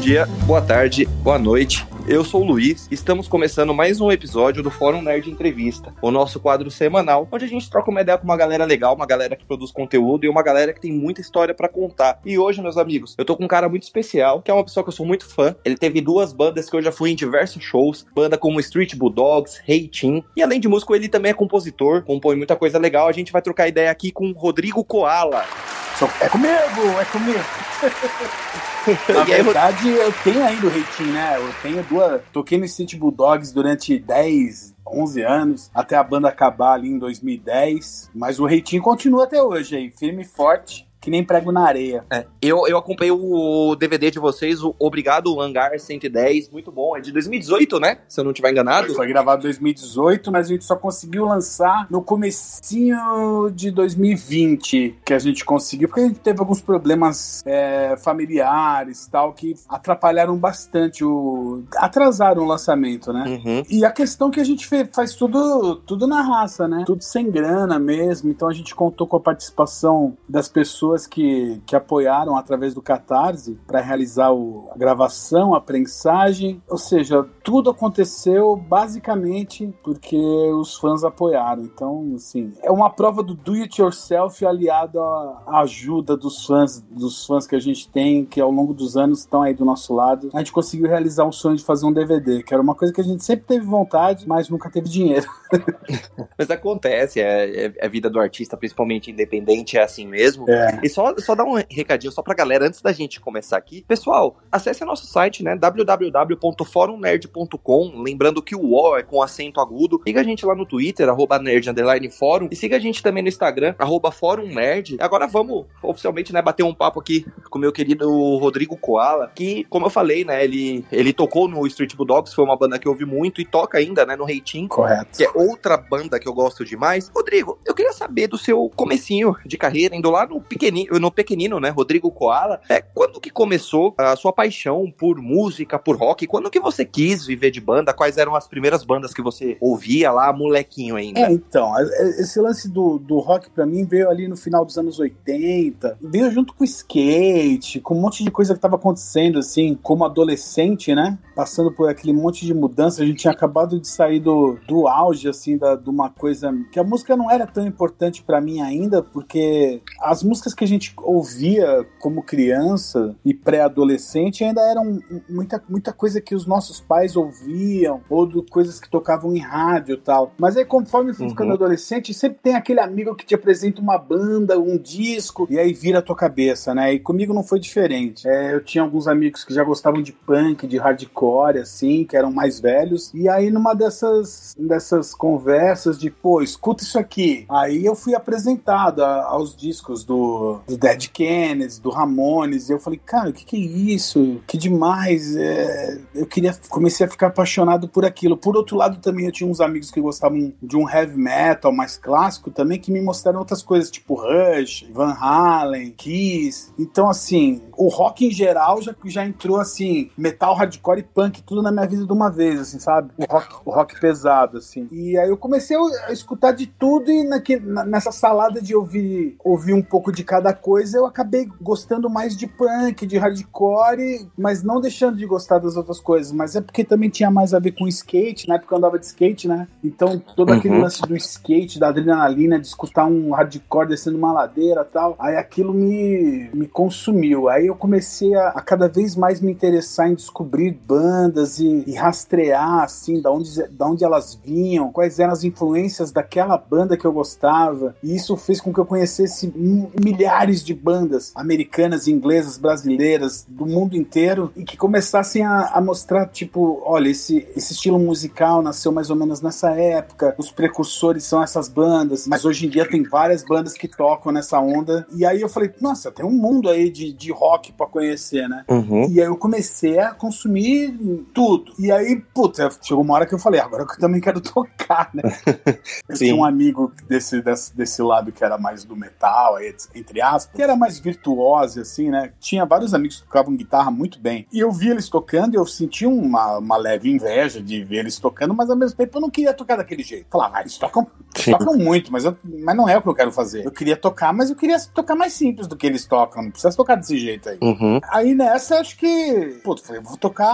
dia, boa tarde, boa noite. Eu sou o Luiz, estamos começando mais um episódio do Fórum Nerd Entrevista, o nosso quadro semanal, onde a gente troca uma ideia com uma galera legal, uma galera que produz conteúdo e uma galera que tem muita história para contar. E hoje, meus amigos, eu tô com um cara muito especial, que é uma pessoa que eu sou muito fã. Ele teve duas bandas que eu já fui em diversos shows, banda como Street Bulldogs, Hey Team, e além de músico, ele também é compositor, compõe muita coisa legal. A gente vai trocar ideia aqui com o Rodrigo Koala. É comigo, é comigo. Na verdade, eu tenho ainda o rating, né? Eu tenho duas. Toquei no City Bulldogs durante 10, 11 anos, até a banda acabar ali em 2010. Mas o rating continua até hoje aí, firme e forte que nem prego na areia. É, eu, eu acompanhei o DVD de vocês, o Obrigado Hangar 110, muito bom. É de 2018, né? Se eu não estiver enganado. Foi gravado em 2018, mas a gente só conseguiu lançar no comecinho de 2020 que a gente conseguiu, porque a gente teve alguns problemas é, familiares tal, que atrapalharam bastante o... atrasaram o lançamento, né? Uhum. E a questão que a gente faz tudo, tudo na raça, né? Tudo sem grana mesmo, então a gente contou com a participação das pessoas pessoas que, que apoiaram através do Catarse para realizar o, a gravação, a prensagem, ou seja, tudo aconteceu basicamente porque os fãs apoiaram. Então, assim, é uma prova do do it yourself aliado à ajuda dos fãs, dos fãs que a gente tem, que ao longo dos anos estão aí do nosso lado. A gente conseguiu realizar um sonho de fazer um DVD, que era uma coisa que a gente sempre teve vontade, mas nunca teve dinheiro. mas acontece, é, é, é, a vida do artista, principalmente independente, é assim mesmo. É. E só, só dar um recadinho só pra galera antes da gente começar aqui. Pessoal, acesse nosso site, né? www.forumnerd.com. Lembrando que o O é com acento agudo. Siga a gente lá no Twitter, arroba nerd. E siga a gente também no Instagram, arroba fórum nerd. Agora vamos oficialmente, né, bater um papo aqui com o meu querido Rodrigo Koala, que, como eu falei, né, ele, ele tocou no Street Bulldogs, foi uma banda que eu ouvi muito e toca ainda, né, no Reitinho. Correto. Que é outra banda que eu gosto demais. Rodrigo, eu queria saber do seu comecinho de carreira, indo lá no pequenininho pequenino, no pequenino, né, Rodrigo Koala, é, quando que começou a sua paixão por música, por rock? Quando que você quis viver de banda? Quais eram as primeiras bandas que você ouvia lá, molequinho ainda? É, então, esse lance do, do rock para mim veio ali no final dos anos 80, veio junto com o skate, com um monte de coisa que tava acontecendo, assim, como adolescente, né, passando por aquele monte de mudança, a gente tinha acabado de sair do, do auge, assim, da, de uma coisa, que a música não era tão importante para mim ainda, porque as músicas que a gente ouvia como criança e pré-adolescente ainda eram muita, muita coisa que os nossos pais ouviam, ou do, coisas que tocavam em rádio e tal. Mas aí, conforme fui uhum. ficando adolescente, sempre tem aquele amigo que te apresenta uma banda, um disco, e aí vira a tua cabeça, né? E comigo não foi diferente. É, eu tinha alguns amigos que já gostavam de punk, de hardcore, assim, que eram mais velhos, e aí numa dessas, dessas conversas de, pô, escuta isso aqui. Aí eu fui apresentado a, aos discos do do, Dead Kennedys, do Ramones, e eu falei, cara, o que, que é isso? Que demais! É... Eu queria, comecei a ficar apaixonado por aquilo. Por outro lado, também eu tinha uns amigos que gostavam de um heavy metal mais clássico também, que me mostraram outras coisas, tipo Rush, Van Halen, Kiss. Então, assim, o rock em geral já, já entrou assim, metal, hardcore e tudo na minha vida de uma vez, assim, sabe? O rock, o rock pesado, assim. E aí eu comecei a escutar de tudo e naquele, nessa salada de ouvir, ouvir um pouco de cada coisa, eu acabei gostando mais de punk, de hardcore, mas não deixando de gostar das outras coisas. Mas é porque também tinha mais a ver com skate, na época eu andava de skate, né? Então todo uhum. aquele lance do skate, da adrenalina, de escutar um hardcore descendo uma ladeira tal, aí aquilo me, me consumiu. Aí eu comecei a, a cada vez mais me interessar em descobrir bandas e, e rastrear, assim, da onde, da onde elas vinham, quais eram as influências daquela banda que eu gostava. E isso fez com que eu conhecesse milhares de bandas americanas, inglesas, brasileiras, do mundo inteiro, e que começassem a, a mostrar, tipo, olha, esse, esse estilo musical nasceu mais ou menos nessa época, os precursores são essas bandas, mas hoje em dia tem várias bandas que tocam nessa onda. E aí eu falei, nossa, tem um mundo aí de, de rock pra conhecer, né? Uhum. E aí eu comecei a consumir tudo. E aí, puta, chegou uma hora que eu falei, agora eu também quero tocar, né? eu tinha um amigo desse, desse, desse lado que era mais do metal, entre aspas, que era mais virtuosa, assim, né? Tinha vários amigos que tocavam guitarra muito bem. E eu via eles tocando e eu sentia uma, uma leve inveja de ver eles tocando, mas ao mesmo tempo eu não queria tocar daquele jeito. Falava, ah, eles tocam, tocam muito, mas, eu, mas não é o que eu quero fazer. Eu queria tocar, mas eu queria tocar mais simples do que eles tocam. Não precisa tocar desse jeito 90 aí. Uhum. Aí nessa, acho que, pô, falei, vou tocar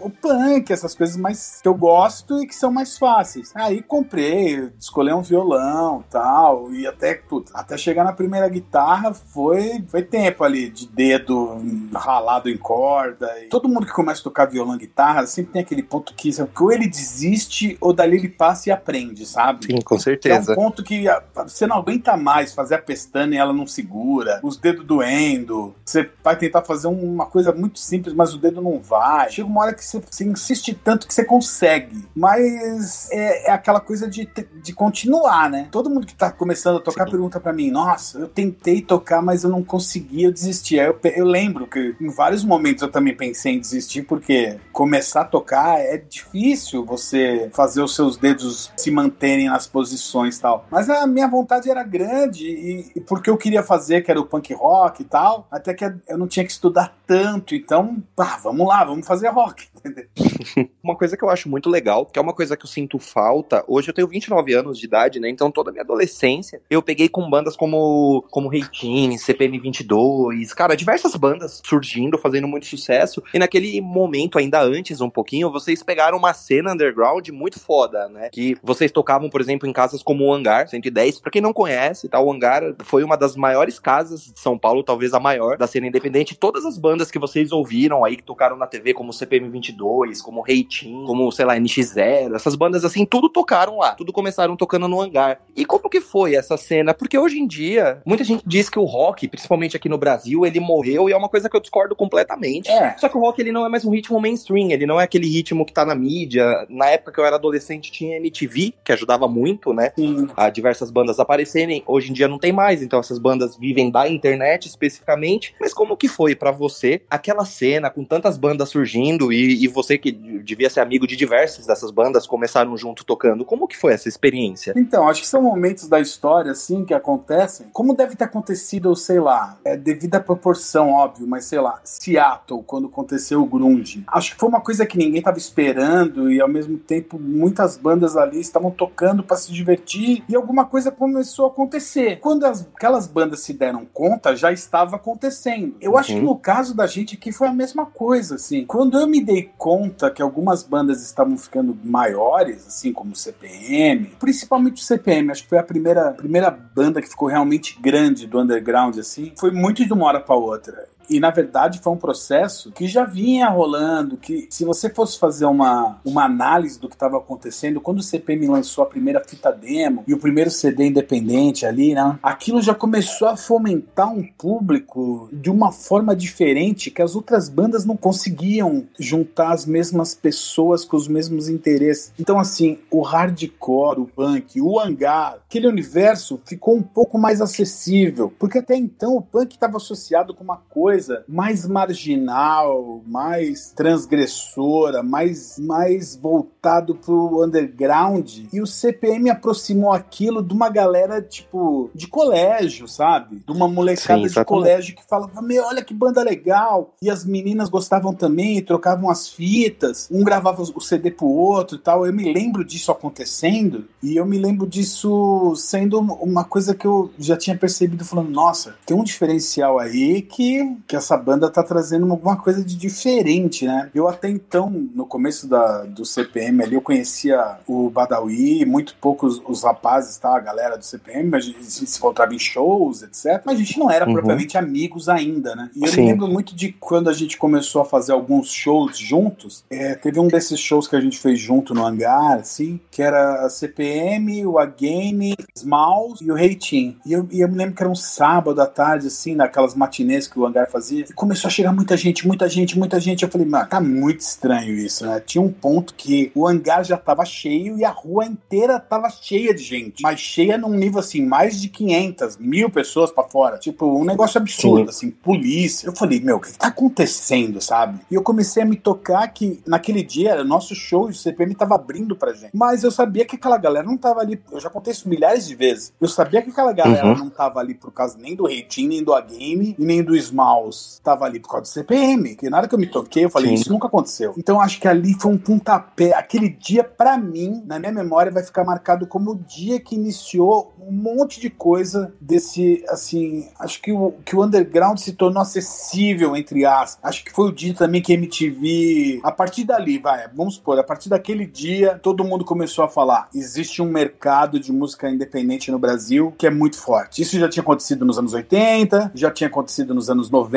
o punk, essas coisas mais que eu gosto e que são mais fáceis. Aí comprei, escolhi um violão tal, e até, puta, até chegar na primeira guitarra foi, foi tempo ali de dedo ralado em corda. E todo mundo que começa a tocar violão e guitarra sempre tem aquele ponto que, sabe, que ou ele desiste ou dali ele passa e aprende, sabe? Sim, com certeza. é um ponto que você não aguenta mais fazer a pestana e ela não segura, os dedos doendo, você vai tentar fazer uma coisa muito simples, mas o dedo não vai. Chega uma hora que você, você insiste tanto que você consegue, mas é, é, aquela coisa de, de continuar, né? Todo mundo que tá começando a tocar Sim. pergunta para mim, nossa, eu tentei tocar, mas eu não consegui, eu desisti. Aí eu, eu lembro que em vários momentos eu também pensei em desistir, porque começar a tocar é difícil você fazer os seus dedos se manterem nas posições e tal. Mas a minha vontade era grande e, e porque eu queria fazer, que era o punk rock e tal, até que eu não tinha que estudar tanto, então, pá, vamos lá, vamos fazer rock, entendeu? uma coisa que eu acho muito legal, que é uma coisa que eu sinto falta, hoje eu tenho 29 anos de idade, né, então toda a minha adolescência eu peguei com bandas como, como Reitin, CPM 22, cara, diversas bandas surgindo, fazendo muito sucesso, e naquele momento, ainda antes um pouquinho, vocês pegaram uma cena underground muito foda, né, que vocês tocavam, por exemplo, em casas como o Hangar 110, pra quem não conhece, tá, o Hangar foi uma das maiores casas de São Paulo, talvez a maior, da cena independente, todas as bandas que vocês ouviram aí, que tocaram na TV, como CPM 22, como Reitin, como, sei lá, NX0, essas bandas assim, tudo tocaram lá, tudo começaram tocando no Hangar. E como que foi essa cena? Porque hoje em dia, muita gente diz que o rock, principalmente aqui no Brasil, ele morreu e é uma coisa que eu discordo completamente. É. Só que o rock, ele não é mais um ritmo mainstream, ele não é aquele ritmo que tá na mídia. Na época que eu era adolescente, tinha MTV, que ajudava muito, né? Sim. A diversas bandas aparecerem. Hoje em dia não tem mais, então essas bandas vivem da internet especificamente. Mas como que foi para você aquela cena com tantas bandas surgindo e, e, você que devia ser amigo de diversas dessas bandas começaram junto tocando? Como que foi essa experiência? Então, acho que são momentos da história assim que acontecem. Como deve ter acontecido, sei lá, é devido à proporção, óbvio, mas sei lá, Seattle, quando aconteceu o grunge. Acho que foi uma coisa que ninguém tava esperando e ao mesmo tempo muitas bandas ali estavam tocando para se divertir e alguma coisa começou a acontecer. Quando as, aquelas bandas se deram conta, já estava acontecendo. Eu uhum. acho que no caso da gente aqui foi a mesma coisa, assim. Quando eu me dei conta que algumas bandas estavam ficando maiores, assim como o CPM, principalmente o CPM, acho que foi a primeira, primeira banda que ficou realmente grande do underground, assim, foi muito de uma hora para outra. E na verdade foi um processo que já vinha rolando, que se você fosse fazer uma, uma análise do que estava acontecendo, quando o CPM lançou a primeira fita demo e o primeiro CD independente ali, né? Aquilo já começou a fomentar um público de uma forma diferente que as outras bandas não conseguiam juntar as mesmas pessoas com os mesmos interesses. Então assim, o hardcore, o punk, o hangar, aquele universo ficou um pouco mais acessível, porque até então o punk estava associado com uma coisa coisa mais marginal, mais transgressora, mais, mais voltado pro underground. E o CPM aproximou aquilo de uma galera, tipo, de colégio, sabe? De uma molecada Sim, de colégio que falava: Meu, olha que banda legal. E as meninas gostavam também, trocavam as fitas, um gravava o CD pro outro e tal. Eu me lembro disso acontecendo e eu me lembro disso sendo uma coisa que eu já tinha percebido, falando: Nossa, tem um diferencial aí que, que essa banda tá trazendo alguma coisa de diferente, né? Eu até então, no começo da, do CPM ali, eu conhecia o Badawi, muito poucos os rapazes, tá? A galera do CPM, a gente se encontrava em shows, etc. Mas a gente não era uhum. propriamente amigos ainda, né? E eu Sim. me lembro muito de quando a gente começou a fazer alguns shows juntos. É, teve um desses shows que a gente fez junto no hangar, assim, que era a CPM, o Again, Smalls e o Reitin. E eu, e eu me lembro que era um sábado à tarde, assim, naquelas matinês que o hangar fazia fazia. E começou a chegar muita gente, muita gente, muita gente. Eu falei, mano, tá muito estranho isso, né? Tinha um ponto que o hangar já tava cheio e a rua inteira tava cheia de gente. Mas cheia num nível assim, mais de 500, mil pessoas para fora. Tipo, um negócio absurdo, Sim. assim, polícia. Eu falei, meu, o que tá acontecendo, sabe? E eu comecei a me tocar que naquele dia era nosso show e o CPM tava abrindo pra gente. Mas eu sabia que aquela galera não tava ali. Eu já contei isso milhares de vezes. Eu sabia que aquela galera uhum. não tava ali por causa nem do rating, nem do A-Game, nem do Small House tava ali por causa do CPM. Que na hora que eu me toquei, eu falei, Sim. isso nunca aconteceu. Então acho que ali foi um pontapé. Aquele dia, para mim, na minha memória, vai ficar marcado como o dia que iniciou um monte de coisa desse, assim, acho que o, que o underground se tornou acessível, entre aspas. Acho que foi o dia também que a MTV, a partir dali, vai, vamos supor, a partir daquele dia, todo mundo começou a falar, existe um mercado de música independente no Brasil que é muito forte. Isso já tinha acontecido nos anos 80, já tinha acontecido nos anos 90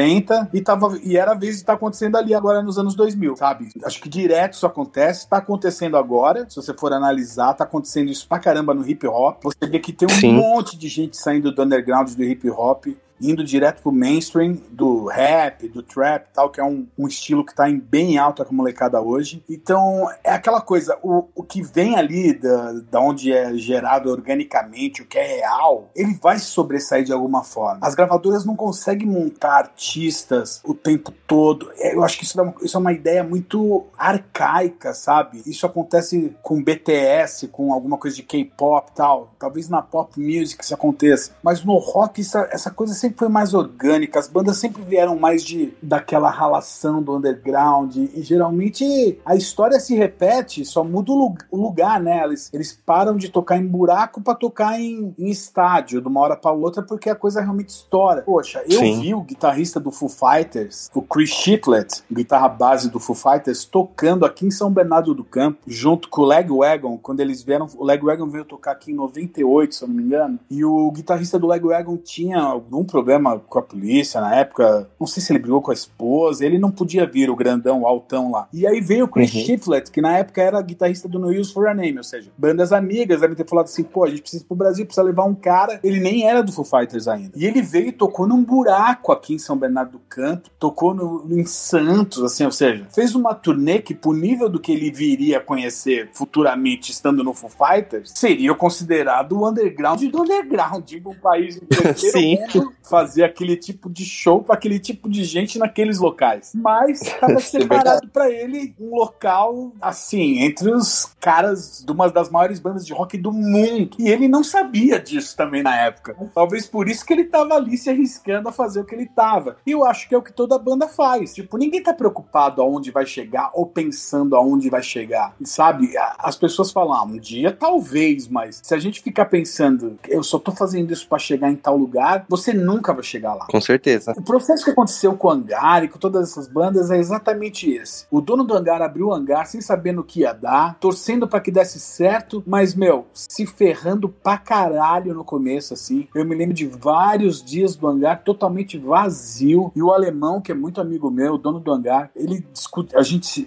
e, tava, e era a vez de estar tá acontecendo ali agora nos anos 2000, sabe? Acho que direto isso acontece, tá acontecendo agora, se você for analisar, tá acontecendo isso pra caramba no hip hop. Você vê que tem um Sim. monte de gente saindo do underground do hip hop indo direto pro mainstream do rap, do trap tal, que é um, um estilo que tá em bem alta com a molecada hoje. Então, é aquela coisa, o, o que vem ali da, da onde é gerado organicamente, o que é real, ele vai sobressair de alguma forma. As gravadoras não conseguem montar artistas o tempo todo. É, eu acho que isso é uma, isso é uma ideia muito arcaica, sabe? Isso acontece com BTS, com alguma coisa de K-pop tal. Talvez na pop music isso aconteça. Mas no rock, isso, essa coisa sempre foi mais orgânica, as bandas sempre vieram mais de daquela ralação do underground e geralmente a história se repete, só muda o lugar, né? Eles, eles param de tocar em buraco para tocar em, em, estádio de uma hora para outra porque a coisa realmente estoura. Poxa, eu Sim. vi o guitarrista do Foo Fighters, o Chris Shitlett, guitarra base do Foo Fighters, tocando aqui em São Bernardo do Campo, junto com o Legwagon, quando eles vieram, o Legwagon veio tocar aqui em 98, se eu não me engano, e o guitarrista do Legwagon tinha algum problema com a polícia na época. Não sei se ele brigou com a esposa. Ele não podia vir, o grandão, o altão lá. E aí veio o Chris uhum. que na época era guitarrista do No Use for a Name, ou seja, bandas amigas devem ter falado assim: pô, a gente precisa ir pro Brasil, precisa levar um cara. Ele nem era do Foo Fighters ainda. E ele veio e tocou num buraco aqui em São Bernardo do Campo, tocou no, em Santos, assim, ou seja, fez uma turnê que, pro nível do que ele viria a conhecer futuramente estando no Foo Fighters, seria considerado o underground do underground, tipo um país inteiro Sim fazer aquele tipo de show para aquele tipo de gente naqueles locais. Mas estava é separado para ele um local assim, entre os caras de uma das maiores bandas de rock do mundo. E ele não sabia disso também na época. Talvez por isso que ele tava ali se arriscando a fazer o que ele tava. E eu acho que é o que toda banda faz. Tipo, ninguém tá preocupado aonde vai chegar ou pensando aonde vai chegar. Sabe? As pessoas falam, ah, um dia talvez, mas se a gente ficar pensando, eu só tô fazendo isso para chegar em tal lugar, você nunca nunca vai chegar lá. Com certeza. O processo que aconteceu com o Hangar e com todas essas bandas é exatamente esse. O dono do Hangar abriu o Hangar sem saber no que ia dar, torcendo para que desse certo, mas, meu, se ferrando pra caralho no começo, assim. Eu me lembro de vários dias do Hangar totalmente vazio. E o alemão, que é muito amigo meu, o dono do Hangar, ele discute. A gente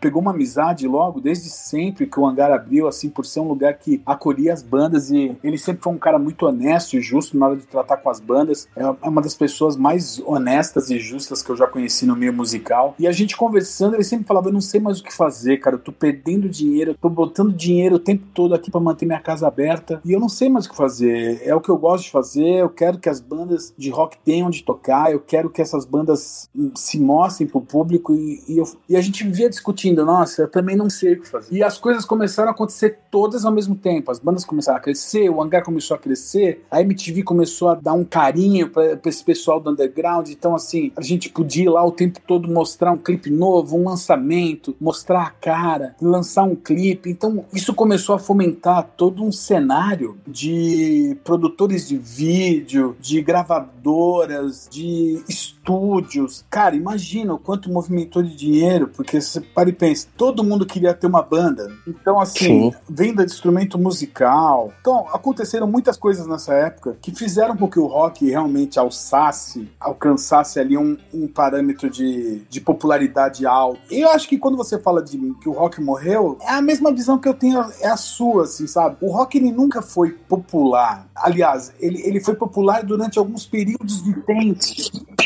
pegou uma amizade logo, desde sempre que o Hangar abriu, assim, por ser um lugar que acolhia as bandas. E ele sempre foi um cara muito honesto e justo na hora de tratar com as bandas. É, é uma das pessoas mais honestas e justas que eu já conheci no meio musical. E a gente conversando, ele sempre falava: Eu não sei mais o que fazer, cara. Eu tô perdendo dinheiro, eu tô botando dinheiro o tempo todo aqui para manter minha casa aberta. E eu não sei mais o que fazer. É o que eu gosto de fazer. Eu quero que as bandas de rock tenham de tocar. Eu quero que essas bandas se mostrem pro público. E, e, eu, e a gente vivia discutindo: Nossa, eu também não sei o que fazer. E as coisas começaram a acontecer todas ao mesmo tempo. As bandas começaram a crescer, o hangar começou a crescer, a MTV começou a dar um carinho carinho para esse pessoal do underground. Então, assim, a gente podia ir lá o tempo todo mostrar um clipe novo, um lançamento, mostrar a cara, lançar um clipe. Então, isso começou a fomentar todo um cenário de produtores de vídeo, de gravadoras, de estúdios. Cara, imagina o quanto movimentou de dinheiro, porque você para e pensa, todo mundo queria ter uma banda. Então, assim, Sim. venda de instrumento musical. Então, aconteceram muitas coisas nessa época que fizeram com que o rock realmente alçasse, alcançasse ali um, um parâmetro de, de popularidade alto. E eu acho que quando você fala de que o rock morreu, é a mesma visão que eu tenho, é a sua, assim, sabe? O rock ele nunca foi popular. Aliás, ele, ele foi popular durante alguns períodos de tempo.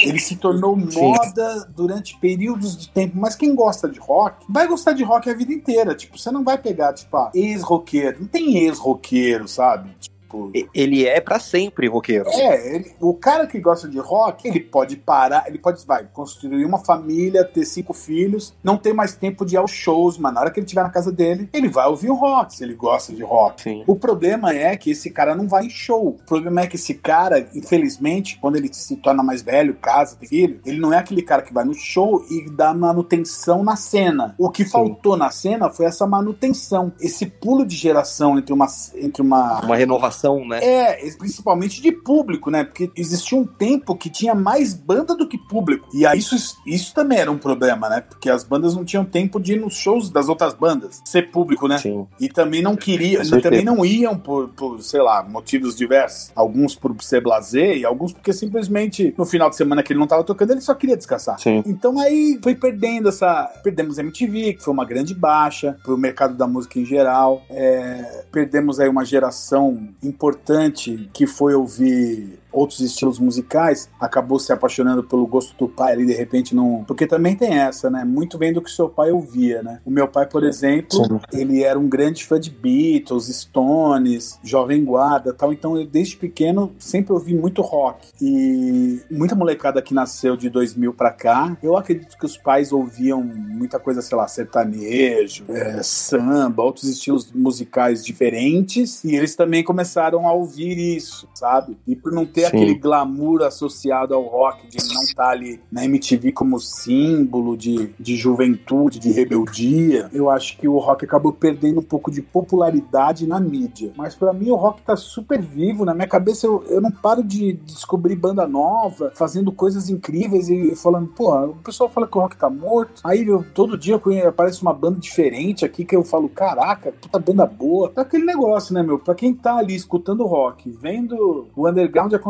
Ele se tornou moda durante períodos de tempo. Mas quem gosta de rock vai gostar de rock a vida inteira. Tipo, você não vai pegar, tipo, ah, ex-roqueiro. Não tem ex-roqueiro, sabe? Tempo. Ele é para sempre roqueiro. É, ele, o cara que gosta de rock, ele pode parar, ele pode, vai, construir uma família, ter cinco filhos, não ter mais tempo de ir aos shows, mas na hora que ele estiver na casa dele, ele vai ouvir o rock, se ele gosta de rock. Sim. O problema é que esse cara não vai em show. O problema é que esse cara, infelizmente, quando ele se torna mais velho, casa, tem filho, ele não é aquele cara que vai no show e dá manutenção na cena. O que faltou na cena foi essa manutenção, esse pulo de geração entre uma entre uma Uma renovação, né? é, principalmente de público, né? Porque existia um tempo que tinha mais banda do que público. E aí isso, isso também era um problema, né? Porque as bandas não tinham tempo de ir nos shows das outras bandas, ser público, né? Sim. E também não queriam, também não iam por, por, sei lá, motivos diversos. Alguns por ser blazer e alguns porque simplesmente no final de semana que ele não tava tocando, ele só queria descansar. Sim. Então aí foi perdendo essa. Perdemos a MTV, que foi uma grande baixa pro mercado da música em geral. É, perdemos aí uma geração importante que foi ouvir outros estilos musicais, acabou se apaixonando pelo gosto do pai ali, de repente não. Porque também tem essa, né? Muito bem do que seu pai ouvia, né? O meu pai, por exemplo, Sim. ele era um grande fã de Beatles, Stones, Jovem Guarda tal. Então, eu, desde pequeno, sempre ouvi muito rock. E muita molecada que nasceu de 2000 pra cá, eu acredito que os pais ouviam muita coisa, sei lá, sertanejo, é, samba, outros estilos musicais diferentes. E eles também começaram a ouvir isso, sabe? E por não ter Sim. aquele glamour associado ao rock, de não estar ali na MTV como símbolo de, de juventude, de rebeldia, eu acho que o rock acabou perdendo um pouco de popularidade na mídia. Mas pra mim o rock tá super vivo, na minha cabeça eu, eu não paro de descobrir banda nova, fazendo coisas incríveis e falando, pô, o pessoal fala que o rock tá morto. Aí eu, todo dia eu conhe- aparece uma banda diferente aqui que eu falo, caraca, puta banda boa. É aquele negócio, né, meu? Pra quem tá ali escutando rock, vendo o underground acontecer,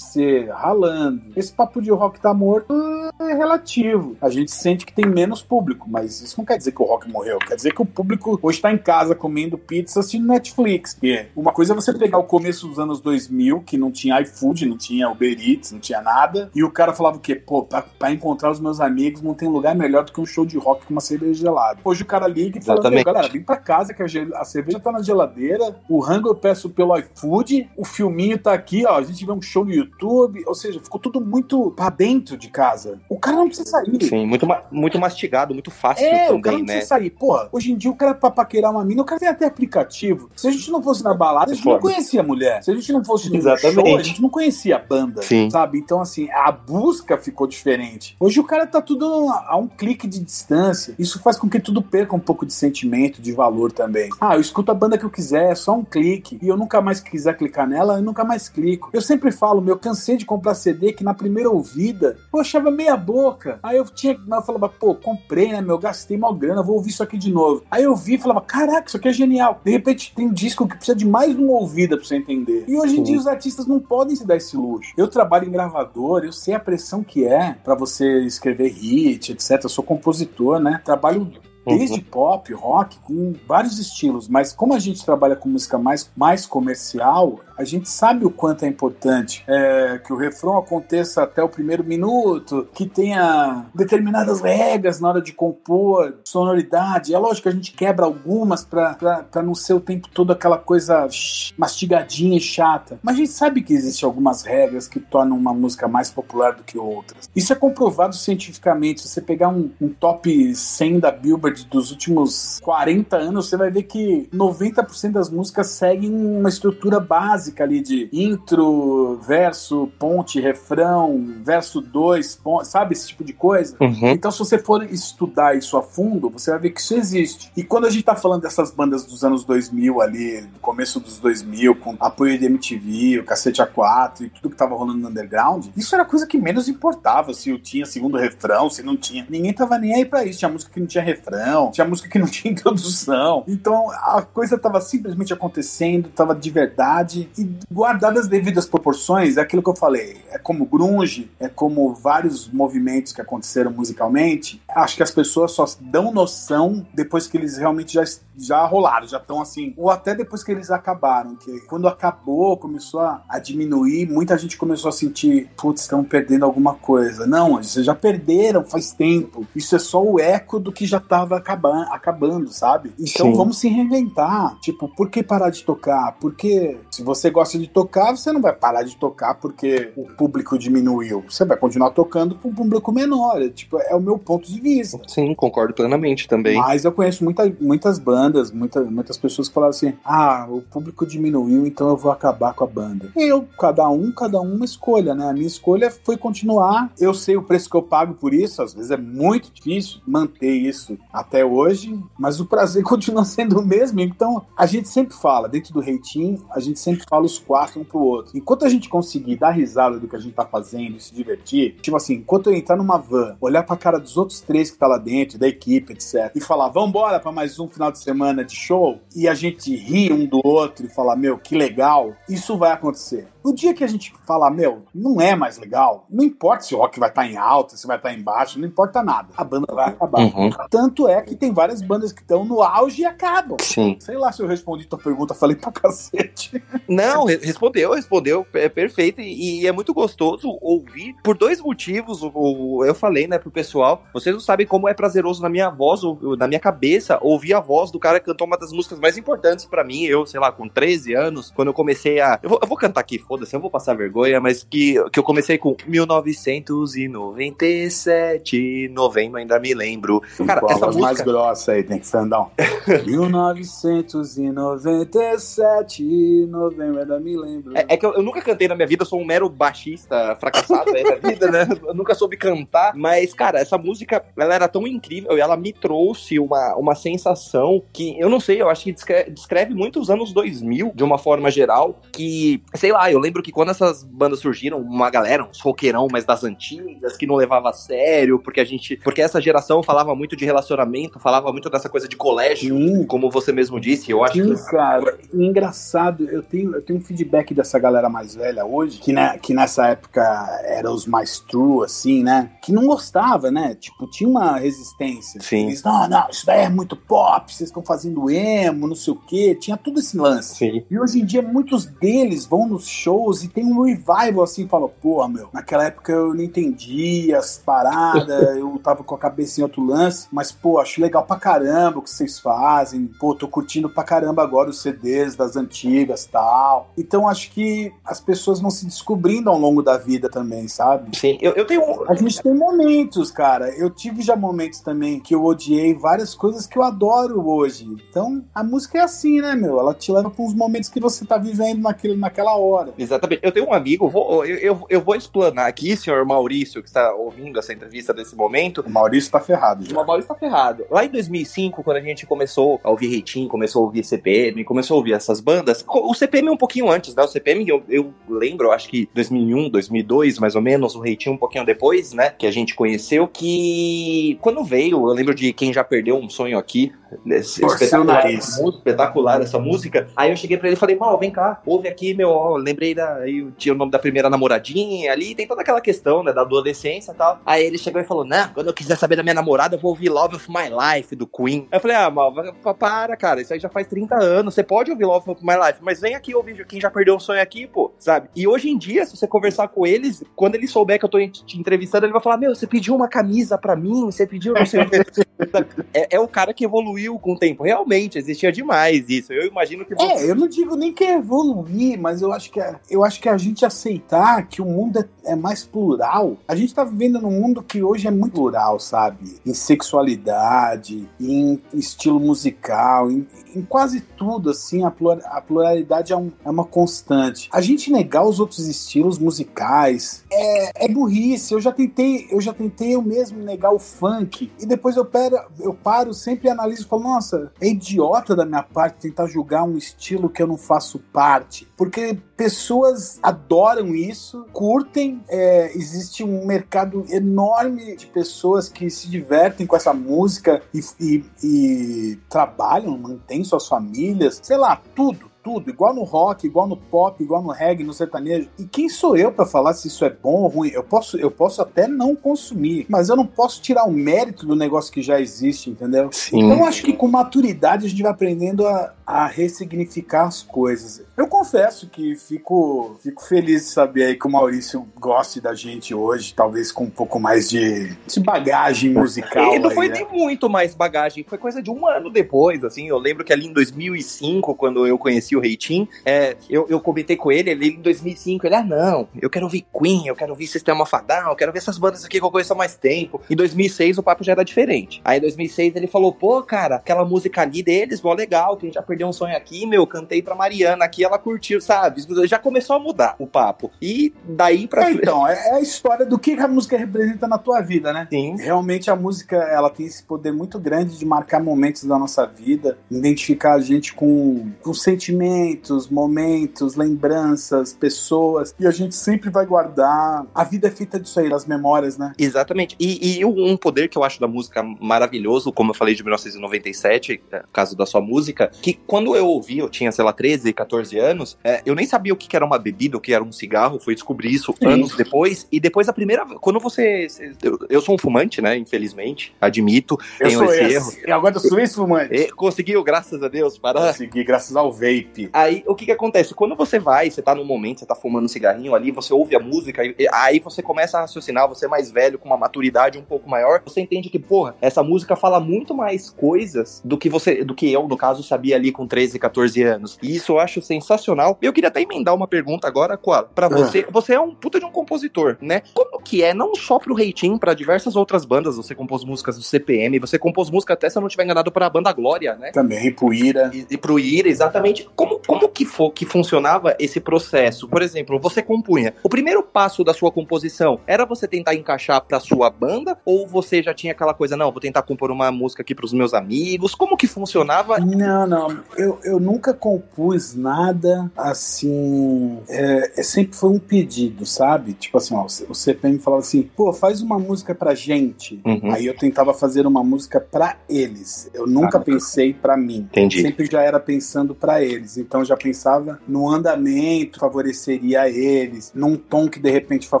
ralando, esse papo de rock tá morto é relativo. A gente sente que tem menos público, mas isso não quer dizer que o rock morreu. Quer dizer que o público hoje tá em casa comendo pizza assistindo Netflix. Que uma coisa é você pegar o começo dos anos 2000, que não tinha iFood, não tinha Uber Eats, não tinha nada, e o cara falava o quê? Pô, pra, pra encontrar os meus amigos não tem lugar melhor do que um show de rock com uma cerveja gelada. Hoje o cara liga e fala, Exatamente. "Meu, galera, vem pra casa que a, a cerveja tá na geladeira, o rango eu peço pelo iFood, o filminho tá aqui, ó, a gente vê um show no YouTube, ou seja, ficou tudo muito pra dentro de casa. O cara não precisa sair. Sim, muito, ma- muito mastigado, muito fácil É, o cara também, não né? precisa sair. Porra, hoje em dia o cara pra paquerar uma mina, o cara tem até aplicativo. Se a gente não fosse na balada, a gente não Foda. conhecia a mulher. Se a gente não fosse no Exatamente. show, a gente não conhecia a banda. Sim. Sabe? Então, assim, a busca ficou diferente. Hoje o cara tá tudo a um clique de distância. Isso faz com que tudo perca um pouco de sentimento, de valor também. Ah, eu escuto a banda que eu quiser, é só um clique. E eu nunca mais quiser clicar nela, eu nunca mais clico. Eu sempre falo, meu, eu cansei de comprar CD que na primeira ouvida eu achava meia boca. Aí eu tinha, eu falava, pô, comprei, né, meu, gastei mal grana, vou ouvir isso aqui de novo. Aí eu vi e falava, caraca, isso aqui é genial. De repente tem um disco que precisa de mais de uma ouvida pra você entender. E hoje em Sim. dia os artistas não podem se dar esse luxo. Eu trabalho em gravador, eu sei a pressão que é pra você escrever hit, etc. Eu sou compositor, né? Trabalho desde pop, rock, com vários estilos, mas como a gente trabalha com música mais, mais comercial, a gente sabe o quanto é importante é, que o refrão aconteça até o primeiro minuto, que tenha determinadas regras na hora de compor, sonoridade. É lógico que a gente quebra algumas para não ser o tempo todo aquela coisa mastigadinha e chata, mas a gente sabe que existem algumas regras que tornam uma música mais popular do que outras. Isso é comprovado cientificamente. Se você pegar um, um top 100 da Billboard dos últimos 40 anos, você vai ver que 90% das músicas seguem uma estrutura básica ali de intro, verso, ponte, refrão, verso 2, sabe esse tipo de coisa? Uhum. Então, se você for estudar isso a fundo, você vai ver que isso existe. E quando a gente tá falando dessas bandas dos anos 2000 ali, do começo dos 2000, com apoio de MTV, o Cacete A4 e tudo que tava rolando no underground, isso era coisa que menos importava se eu tinha segundo refrão, se não tinha. Ninguém tava nem aí pra isso. Tinha música que não tinha refrão, tinha música que não tinha introdução. Então, a coisa tava simplesmente acontecendo, tava de verdade e guardada as devidas proporções, é aquilo que eu falei. É como grunge, é como vários movimentos que aconteceram musicalmente. Acho que as pessoas só dão noção depois que eles realmente já, já rolaram, já estão assim, ou até depois que eles acabaram, que quando acabou, começou a, a diminuir, muita gente começou a sentir, putz, estão perdendo alguma coisa. Não, vocês já perderam faz tempo. Isso é só o eco do que já estava acabando, acabando, sabe? Então Sim. vamos se reinventar. Tipo, por que parar de tocar? Porque se você gosta de tocar, você não vai parar de tocar porque o público diminuiu. Você vai continuar tocando para um público menor. É, tipo, é o meu ponto de vista. Sim, concordo plenamente também. Mas eu conheço muita, muitas bandas, muita, muitas pessoas que falaram assim: ah, o público diminuiu, então eu vou acabar com a banda. Eu, cada um, cada um uma escolha, né? A minha escolha foi continuar. Eu sei o preço que eu pago por isso, às vezes é muito difícil manter isso até hoje, mas o prazer continua sendo o mesmo. Então, a gente sempre fala, dentro do reitinho, a gente sempre fala os quatro um pro outro. Enquanto a gente conseguir dar risada do que a gente tá fazendo e se divertir, tipo assim, enquanto eu entrar numa van, olhar pra cara dos outros três que tá lá dentro, da equipe, etc, e falar, vambora pra mais um final de semana de show, e a gente rir um do outro e falar, meu, que legal, isso vai acontecer. No dia que a gente falar, meu, não é mais legal, não importa se o rock vai estar tá em alta, se vai estar tá embaixo, não importa nada. A banda vai acabar. Uhum. Tanto é que tem várias bandas que estão no auge e acabam. Sim. Sei lá se eu respondi tua pergunta, falei pra cacete. Não, respondeu, respondeu. É perfeito. E, e é muito gostoso ouvir por dois motivos. O, eu falei, né, pro pessoal. Vocês não sabem como é prazeroso na minha voz, ou, na minha cabeça, ouvir a voz do cara que cantou uma das músicas mais importantes para mim. Eu, sei lá, com 13 anos, quando eu comecei a. Eu vou, eu vou cantar aqui, foda-se, eu vou passar vergonha, mas que, que eu comecei com 1997, novembro, ainda me lembro. Cara, Qual essa música... mais grossa aí, tem que ser andar. 1997, novembro, ainda me lembro. É, é que eu, eu, nunca cantei na minha vida, eu sou um mero baixista fracassado aí na vida, né? Eu nunca soube cantar, mas, cara, essa música, ela era tão incrível e ela me trouxe uma, uma sensação que, eu não sei, eu acho que descreve, descreve muito os anos 2000, de uma forma geral, que, sei lá, eu lembro que quando essas bandas surgiram, uma galera, uns roqueirão, mas das antigas, que não levava a sério, porque a gente. Porque essa geração falava muito de relacionamento, falava muito dessa coisa de colégio, Sim. como você mesmo disse. Eu acho Sim, que. cara, engraçado, eu tenho, eu tenho um feedback dessa galera mais velha hoje, que, né, que nessa época eram os mais true, assim, né? Que não gostava, né? Tipo, tinha uma resistência. Sim. Eles, não, não, isso daí é muito pop, vocês estão fazendo emo, não sei o quê. Tinha tudo esse lance. Sim. E hoje em dia, muitos deles vão nos shows e tem um revival assim, fala, pô, meu, naquela época eu não entendi as paradas, eu tava com a cabeça em outro lance, mas, pô, acho legal pra caramba o que vocês fazem, pô, tô curtindo pra caramba agora os CDs das antigas tal. Então acho que as pessoas vão se descobrindo ao longo da vida também, sabe? Sim, eu, eu tenho. A gente tem momentos, cara. Eu tive já momentos também que eu odiei várias coisas que eu adoro hoje. Então a música é assim, né, meu? Ela te leva pra uns momentos que você tá vivendo naquele, naquela hora. Exatamente. Eu tenho um amigo, vou, eu, eu, eu, vou explanar aqui, senhor Maurício, que está ouvindo essa entrevista nesse momento. O Maurício tá ferrado. Já. O Maurício tá ferrado. Lá em 2005, quando a gente começou a ouvir Reitinho, começou a ouvir CPM, começou a ouvir essas bandas, o CPM um pouquinho antes, né? O CPM, eu, eu lembro, acho que 2001, 2002, mais ou menos, o Reitinho um pouquinho depois, né? Que a gente conheceu, que quando veio, eu lembro de Quem Já Perdeu um Sonho Aqui, espetacular, espetacular essa música. Aí eu cheguei pra ele e falei, mal, vem cá, ouve aqui, meu, ó, lembrei da. Aí tinha o nome da primeira namoradinha ali, tem toda aquela questão, né, da adolescência e tal. Aí ele chegou e falou, não, quando eu quiser saber da minha namorada, eu vou ouvir Love of My Life, do Queen. Aí eu falei, ah, mal, para, cara, isso aí já faz 30 anos, você pode ouvir Love of My Life, mas vem aqui ouvir quem já perdeu um sonho aqui, pô, sabe? E hoje em dia, se você conversar com eles, quando ele souber que eu tô te entrevistando, ele vai falar, meu, você pediu uma camisa pra mim, você pediu não sei o que. é, é o cara que evoluiu com o tempo. Realmente, existia demais isso. Eu imagino que. Você... É, eu não digo nem que evoluir, mas eu acho que, é, eu acho que a gente aceitar que o mundo é, é mais plural. A gente tá vivendo num mundo que hoje é muito plural, sabe? Em sexualidade, em estilo musical, em, em quase tudo, assim, a, a pluralidade é, um, é, uma constante. A gente negar os outros estilos musicais é, é burrice. Eu já tentei, eu já tentei eu mesmo negar o funk. E depois eu, paro, eu paro sempre e analiso e falo, nossa, é idiota da minha parte tentar julgar um estilo que eu não faço parte. Porque pessoas adoram isso, curtem, é, existe um mercado enorme de pessoas que se divertem com essa música e, e, e trabalham, mantêm suas famílias, sei lá, tudo tudo, igual no rock, igual no pop, igual no reggae, no sertanejo. E quem sou eu para falar se isso é bom ou ruim? Eu posso, eu posso até não consumir, mas eu não posso tirar o mérito do negócio que já existe, entendeu? Sim. Então acho que com maturidade a gente vai aprendendo a, a ressignificar as coisas. Eu confesso que fico, fico feliz de saber aí que o Maurício goste da gente hoje, talvez com um pouco mais de, de bagagem musical. E não aí, foi né? nem muito mais bagagem, foi coisa de um ano depois, assim. Eu lembro que ali em 2005, quando eu conheci o Reitinho, é, eu, eu comentei com ele, ele em 2005, ele, ah, não, eu quero ouvir Queen, eu quero ouvir Sistema Fadal, eu quero ver essas bandas aqui que eu conheço há mais tempo. Em 2006 o papo já era diferente. Aí em 2006 ele falou, pô, cara, aquela música ali deles, mó legal, que a gente já perdeu um sonho aqui, meu, cantei pra Mariana aqui, ela curtiu, sabe? Já começou a mudar o papo. E daí pra É, então, é é a história do que a música representa na tua vida, né? Sim. Realmente a música ela tem esse poder muito grande de marcar momentos da nossa vida, identificar a gente com, com sentimentos, momentos, lembranças, pessoas, e a gente sempre vai guardar. A vida é feita disso aí, das memórias, né? Exatamente. E, e um poder que eu acho da música maravilhoso, como eu falei de 1997, é, caso da sua música, que quando eu ouvi, eu tinha, sei lá, 13, 14 anos, é, eu nem sabia o que era uma bebida, o que era um cigarro, fui descobrir isso Sim. anos depois, e depois a primeira quando você. Eu, eu sou um fumante, né? Infelizmente, admito, Eu tenho sou esse esse. erro. E agora eu sou esse fumante. E conseguiu, graças a Deus, parar. Consegui, graças ao vape. Aí, o que que acontece? Quando você vai, você tá num momento, você tá fumando um cigarrinho ali, você ouve a música, aí você começa a raciocinar, você é mais velho, com uma maturidade um pouco maior, você entende que, porra, essa música fala muito mais coisas do que você, do que eu, no caso, sabia ali com 13, 14 anos. E isso eu acho sensacional. Eu queria até emendar uma pergunta agora, Koala, pra você. Você é um puta de um compositor, né? Como que é, não só pro Reitinho, pra diversas outras bandas, você compôs músicas do CPM, você compôs música até, se eu não estiver enganado, pra banda Glória, né? Também, Puíra. e, e pro IRA, exatamente. Como, como que, for, que funcionava esse processo? Por exemplo, você compunha. O primeiro passo da sua composição era você tentar encaixar pra sua banda? Ou você já tinha aquela coisa, não, vou tentar compor uma música aqui pros meus amigos? Como que funcionava? Não, não. Eu, eu nunca compus nada assim. É, é sempre foi um pedido, sabe? Tipo assim, ó, o CPM falava assim: pô, faz uma música pra gente. Uhum. Aí eu tentava fazer uma música pra eles. Eu nunca Ah. pensei pra mim. Entendi. Sempre já era pensando pra eles. Então eu já pensava no andamento, favoreceria eles, num tom que de repente fa-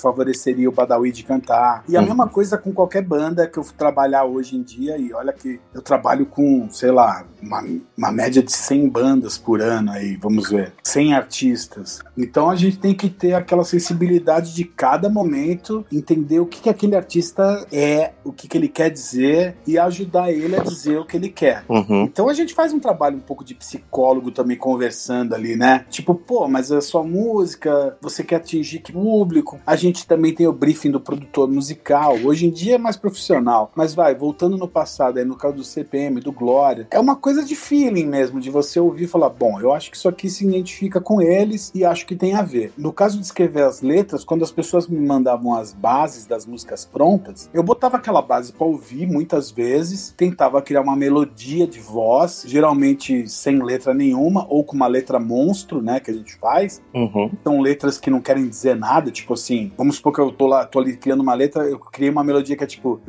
favoreceria o Badawi de cantar. E a Uhum. mesma coisa com qualquer banda que eu trabalhar hoje em dia. E olha que eu trabalho com, sei lá, uma, uma média de 100 bandas por ano aí, vamos ver. 100 artistas. Então a gente tem que ter aquela sensibilidade de cada momento, entender o que, que aquele artista é, o que, que ele quer dizer e ajudar ele a dizer o que ele quer. Uhum. Então a gente faz um trabalho um pouco de psicólogo também conversando ali, né? Tipo, pô, mas a sua música, você quer atingir que público? A gente também tem o briefing do produtor musical. Hoje em dia é mais profissional. Mas vai, voltando no passado, aí no caso do CPM, do Glória, é uma coisa de feeling mesmo, de você ouvir e falar, bom, eu acho que isso aqui se identifica com eles e acho que tem a ver. No caso de escrever as letras, quando as pessoas me mandavam as bases das músicas prontas, eu botava aquela base pra ouvir muitas vezes, tentava criar uma melodia de voz, geralmente sem letra nenhuma, ou com uma letra monstro, né, que a gente faz. Uhum. São letras que não querem dizer nada, tipo assim, vamos supor que eu tô lá, tô ali criando uma letra, eu criei uma melodia que é tipo.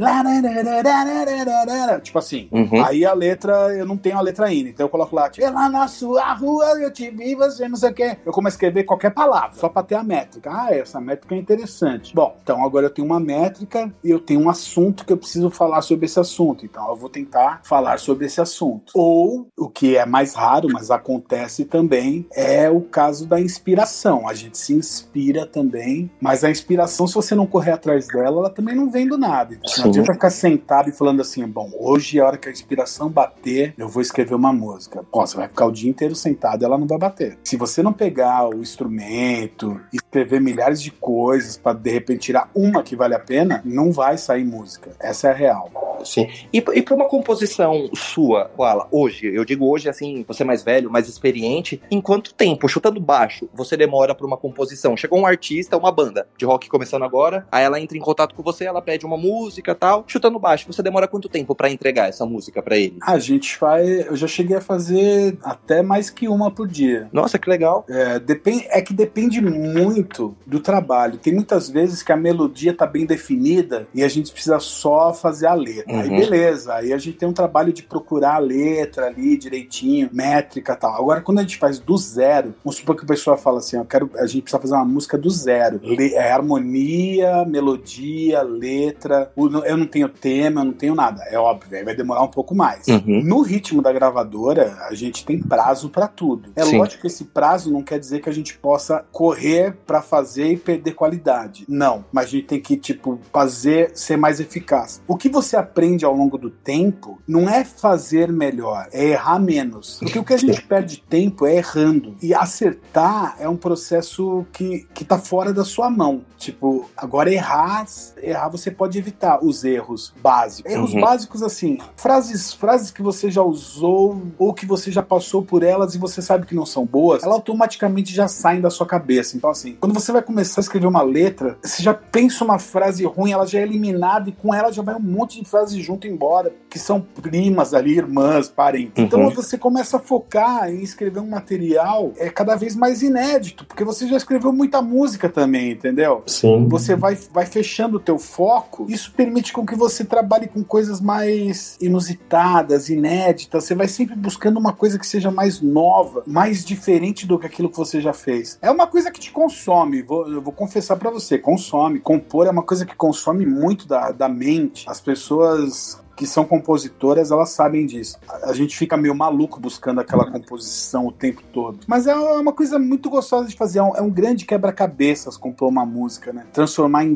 Tipo assim. Uhum. Aí a letra, eu não tenho a letra ainda, então coloco lá, tipo, lá na sua rua eu te vi, você não sei o quê. Eu começo a escrever qualquer palavra, só pra ter a métrica. Ah, essa métrica é interessante. Bom, então agora eu tenho uma métrica e eu tenho um assunto que eu preciso falar sobre esse assunto. Então eu vou tentar falar sobre esse assunto. Ou, o que é mais raro, mas acontece também, é o caso da inspiração. A gente se inspira também, mas a inspiração, se você não correr atrás dela, ela também não vem do nada. Então, não adianta ficar sentado e falando assim, bom, hoje é a hora que a inspiração bater, eu vou escrever uma música. Pô, você vai ficar o dia inteiro sentado e ela não vai bater. Se você não pegar o instrumento, escrever milhares de coisas para de repente tirar uma que vale a pena, não vai sair música. Essa é a real. Sim. E, e pra uma composição sua, Koala, hoje, eu digo hoje assim, você é mais velho, mais experiente, em quanto tempo, chutando baixo, você demora pra uma composição? Chegou um artista, uma banda de rock começando agora, aí ela entra em contato com você, ela pede uma música e tal, chutando baixo, você demora quanto tempo pra entregar essa música pra ele? A gente faz. Eu já cheguei a fazer até mais que uma por dia. Nossa, que legal. É, depende, é que depende muito do trabalho. Tem muitas vezes que a melodia tá bem definida e a gente precisa só fazer a letra. Uhum. Aí beleza, aí a gente tem um trabalho de procurar a letra ali direitinho, métrica e tal. Agora, quando a gente faz do zero, vamos supor que a pessoa fala assim: eu quero, a gente precisa fazer uma música do zero. Le, é harmonia, melodia, letra. Eu não tenho tema, eu não tenho nada. É óbvio, aí vai demorar um pouco mais. Uhum. No ritmo da gravadora, a gente tem prazo para tudo. É Sim. lógico que esse prazo não quer dizer que a gente possa correr para fazer e perder qualidade. Não, mas a gente tem que, tipo, fazer ser mais eficaz. O que você aprende ao longo do tempo não é fazer melhor, é errar menos. Porque o que a gente perde tempo é errando. E acertar é um processo que, que tá fora da sua mão. Tipo, agora errar, errar você pode evitar os erros básicos. Erros uhum. básicos assim, frases, frases que você já usou ou que você já passou por elas e você sabe que não são boas, ela automaticamente já saem da sua cabeça. Então assim, quando você vai começar a escrever uma letra, você já pensa uma frase ruim, ela já é eliminada e com ela já vai um monte de frases junto embora, que são primas ali, irmãs, parentes. Então, uhum. Então você começa a focar em escrever um material é cada vez mais inédito, porque você já escreveu muita música também, entendeu? Sim. Você vai, vai fechando o teu foco, isso permite com que você trabalhe com coisas mais inusitadas, inéditas, você vai sempre buscando uma coisa que seja mais nova, mais diferente do que aquilo que você já fez. É uma coisa que te consome, vou, eu vou confessar para você, consome. Compor é uma coisa que consome muito da, da mente. As pessoas que são compositoras, elas sabem disso. A gente fica meio maluco buscando aquela composição o tempo todo. Mas é uma coisa muito gostosa de fazer. É um, é um grande quebra-cabeças compor uma música, né? Transformar em,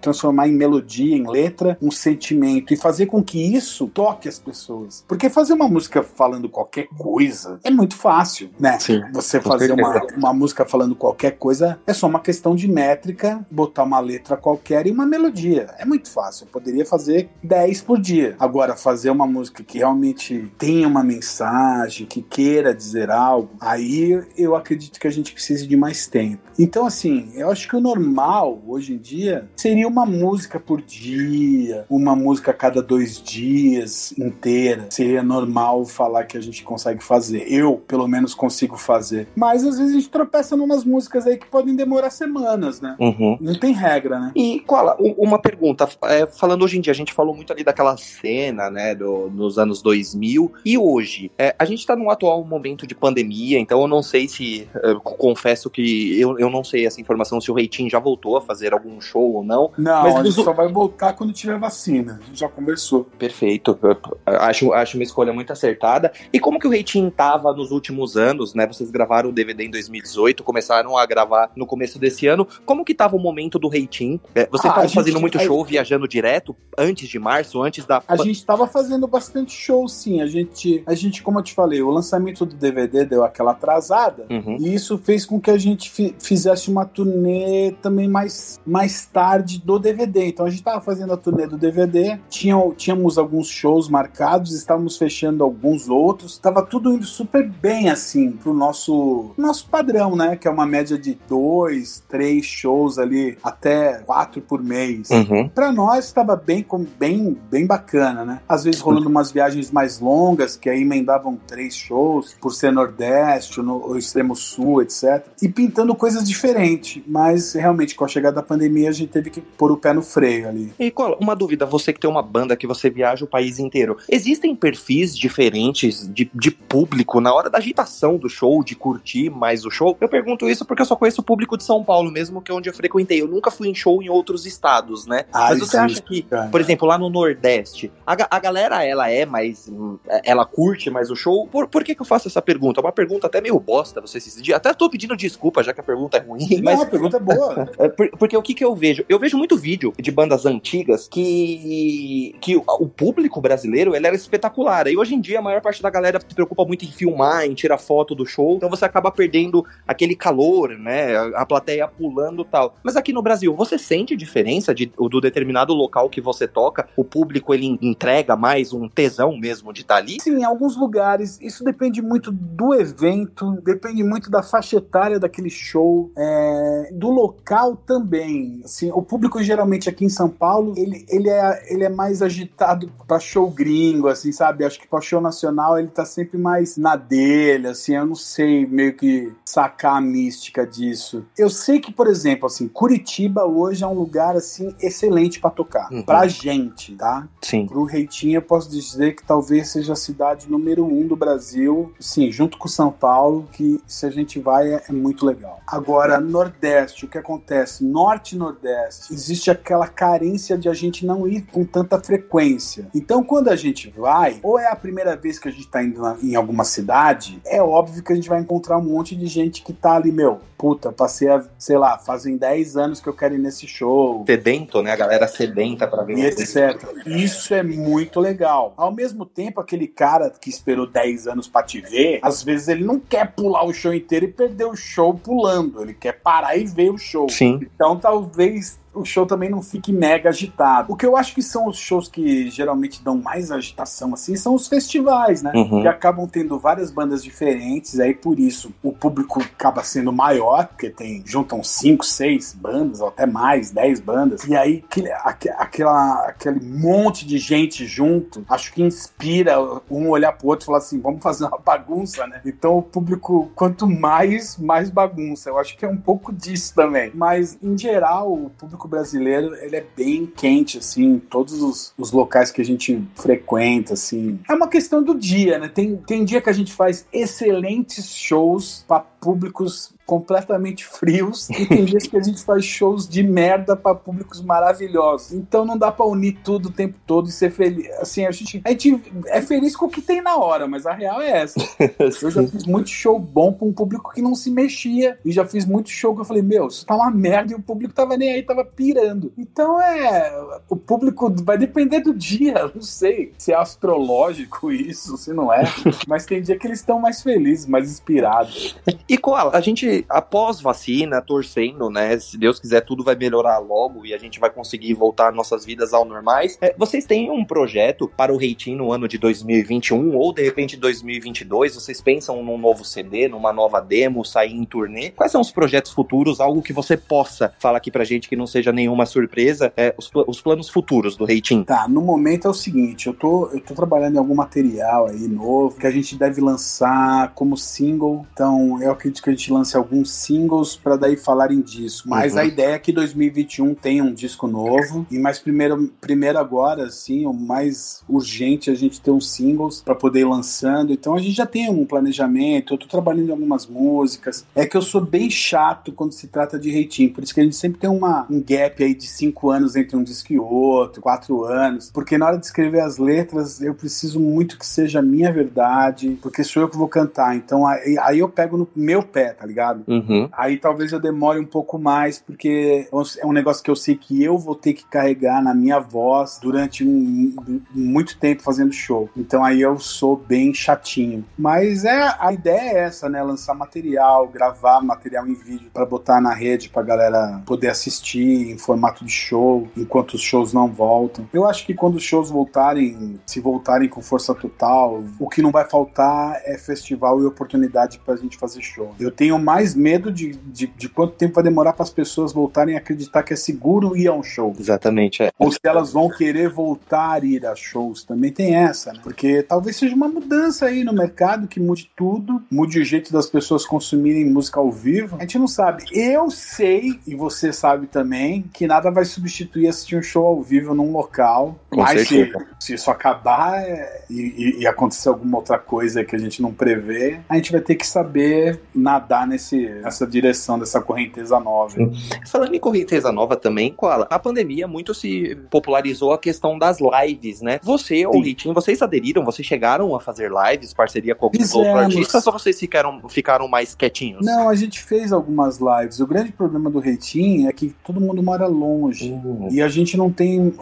transformar em melodia, em letra, um sentimento e fazer com que isso toque as pessoas. Porque fazer uma música falando qualquer coisa é muito fácil, né? Sim, Você fazer uma, uma música falando qualquer coisa é só uma questão de métrica, botar uma letra qualquer e uma melodia. É muito fácil. Eu poderia fazer 10 por dia. Agora, fazer uma música que realmente tenha uma mensagem, que queira dizer algo, aí eu acredito que a gente precise de mais tempo. Então, assim, eu acho que o normal hoje em dia seria uma música por dia, uma música a cada dois dias inteira. Seria normal falar que a gente consegue fazer. Eu, pelo menos, consigo fazer. Mas às vezes a gente tropeça numas músicas aí que podem demorar semanas, né? Uhum. Não tem regra, né? E, Koala, uma pergunta. É, falando hoje em dia, a gente falou muito ali daquela cena, né, do, nos anos 2000. E hoje, é, a gente está num atual momento de pandemia, então eu não sei se, eu confesso que eu, eu não sei essa informação se o Reitinho já voltou a fazer algum show ou não. Não, mas gente só vai voltar quando tiver vacina. A gente já conversou. Perfeito. Acho, acho uma escolha muito acertada. E como que o Reitinho tava nos últimos anos, né? Vocês gravaram o DVD em 2018, começaram a gravar no começo desse ano. Como que tava o momento do Reitinho? É, vocês estavam ah, fazendo muito show, viajando direto antes de março, antes da a gente estava fazendo bastante show, sim. A gente, a gente, como eu te falei, o lançamento do DVD deu aquela atrasada uhum. e isso fez com que a gente fizesse uma turnê também mais, mais tarde do DVD. Então a gente estava fazendo a turnê do DVD, tinha, tínhamos alguns shows marcados, estávamos fechando alguns outros, estava tudo indo super bem assim pro nosso nosso padrão, né? Que é uma média de dois, três shows ali até quatro por mês. Uhum. Para nós estava bem, bem, bem bacana bacana, né? Às vezes rolando umas viagens mais longas, que aí emendavam três shows, por ser Nordeste, no extremo sul, etc. E pintando coisas diferentes. Mas realmente, com a chegada da pandemia, a gente teve que pôr o pé no freio ali. E qual, uma dúvida, você que tem uma banda que você viaja o país inteiro, existem perfis diferentes de, de público na hora da agitação do show, de curtir mais o show? Eu pergunto isso porque eu só conheço o público de São Paulo mesmo, que é onde eu frequentei. Eu nunca fui em show em outros estados, né? Ah, Mas você acha que, cara. por exemplo, lá no Nordeste, a, a galera, ela é mais. Ela curte mais o show. Por, por que, que eu faço essa pergunta? É uma pergunta até meio bosta, você se. Até tô pedindo desculpa, já que a pergunta é ruim. Mas Não, a pergunta é boa. É, porque o que, que eu vejo? Eu vejo muito vídeo de bandas antigas que, que o público brasileiro ele era espetacular. E hoje em dia a maior parte da galera se preocupa muito em filmar, em tirar foto do show. Então você acaba perdendo aquele calor, né? A plateia pulando tal. Mas aqui no Brasil, você sente diferença de, do determinado local que você toca? O público ele entrega mais um tesão mesmo de estar tá ali? Sim, em alguns lugares. Isso depende muito do evento, depende muito da faixa etária daquele show, é, do local também. Assim, o público geralmente aqui em São Paulo, ele, ele, é, ele é mais agitado para show gringo, assim, sabe? Acho que para show nacional ele tá sempre mais na dele, assim, eu não sei meio que sacar a mística disso. Eu sei que, por exemplo, assim, Curitiba hoje é um lugar assim excelente para tocar, uhum. pra gente, tá? Sim pro Reitinho eu posso dizer que talvez seja a cidade número um do Brasil, sim, junto com São Paulo, que se a gente vai é, é muito legal. Agora, Nordeste, o que acontece? Norte e Nordeste, existe aquela carência de a gente não ir com tanta frequência. Então, quando a gente vai, ou é a primeira vez que a gente tá indo na, em alguma cidade, é óbvio que a gente vai encontrar um monte de gente que tá ali, meu, puta, passei a, sei lá, fazem 10 anos que eu quero ir nesse show. Sedento, né? A galera sedenta pra ver. E etc. Isso é muito legal. Ao mesmo tempo, aquele cara que esperou 10 anos pra te ver, às vezes ele não quer pular o show inteiro e perder o show pulando. Ele quer parar e ver o show. Sim. Então talvez o show também não fique mega agitado. O que eu acho que são os shows que geralmente dão mais agitação assim são os festivais, né? Uhum. Que acabam tendo várias bandas diferentes, aí por isso o público acaba sendo maior, porque tem juntam cinco, seis bandas, ou até mais, dez bandas. E aí aquele, aque- aquela, aquele monte de gente junto, acho que inspira um olhar pro outro e falar assim, vamos fazer uma bagunça, né? Então o público, quanto mais, mais bagunça. Eu acho que é um pouco disso também. Mas, em geral, o público brasileiro, ele é bem quente, assim, em todos os, os locais que a gente frequenta, assim. É uma questão do dia, né? Tem, tem dia que a gente faz excelentes shows para públicos completamente frios e tem dias que a gente faz shows de merda para públicos maravilhosos. Então não dá para unir tudo o tempo todo e ser feliz. Assim, a gente, a gente é feliz com o que tem na hora, mas a real é essa. Eu já fiz muito show bom pra um público que não se mexia. E já fiz muito show que eu falei, meu, isso tá uma merda e o público tava nem aí, tava pirando. Então é. O público vai depender do dia. Não sei se é astrológico isso, se não é. Mas tem dia que eles estão mais felizes, mais inspirados. E Koala, a gente, após vacina, torcendo, né? Se Deus quiser, tudo vai melhorar logo e a gente vai conseguir voltar nossas vidas ao normais. É, vocês têm um projeto para o Reitinho no ano de 2021 ou de repente 2022? Vocês pensam num novo CD, numa nova demo, sair em turnê? Quais são os projetos futuros? Algo que você possa falar aqui pra gente que não seja nenhuma surpresa? É, os, os planos futuros do Reitinho. Tá, no momento é o seguinte, eu tô, eu tô trabalhando em algum material aí novo que a gente deve lançar como single. Então, eu acredito que a gente lance alguns singles pra daí falar em disco. Mas Uhum. a ideia é que 2021 tenha um disco novo. E mais primeiro, primeiro agora, assim, o mais urgente é a gente ter uns singles pra poder ir lançando. Então a gente já tem um planejamento, eu tô trabalhando em algumas músicas. É que eu sou bem chato quando se trata de rating, por isso que a gente sempre tem uma, um gap aí de cinco anos entre um disco e outro, quatro anos. Porque na hora de escrever as letras, eu preciso muito que seja a minha verdade, porque sou eu que vou cantar. Então aí, aí eu pego no meu pé, tá ligado? Uhum. Aí talvez eu demore um pouco mais, porque é um negócio que eu sei que eu vou ter que carregar na minha voz durante um, muito tempo fazendo show. Então aí eu sou bem chatinho. Mas é a ideia é essa, né? Lançar material, gravar material em vídeo pra botar na rede pra galera poder assistir em formato de show, enquanto os shows não voltam. Eu acho que quando os shows voltarem, se voltarem com força total, o que não vai faltar é festival e oportunidade pra gente fazer show. Eu tenho mais medo de, de, de quanto tempo vai demorar para as pessoas voltarem a acreditar que é seguro ir a um show. Exatamente, é. Ou se elas vão querer voltar a ir a shows. Também tem essa, né? Porque talvez seja uma mudança aí no mercado que mude tudo, mude o jeito das pessoas consumirem música ao vivo. A gente não sabe. Eu sei, e você sabe também, que nada vai substituir assistir um show ao vivo num local. Com Mas se, se isso acabar é, e, e- e acontecer alguma outra coisa que a gente não prevê, a gente vai ter que saber nadar nesse, nessa direção dessa correnteza nova. Falando em correnteza nova também, Koala, a pandemia muito se popularizou a questão das lives, né? Você ou o. Ritinho, vocês aderiram? Vocês chegaram a fazer lives, parceria com alguns outros artistas, ou vocês ficaram, ficaram mais quietinhos? Não, a gente fez algumas lives. O grande problema do Reitinho é que todo mundo mora longe. Hum, E a gente não tem,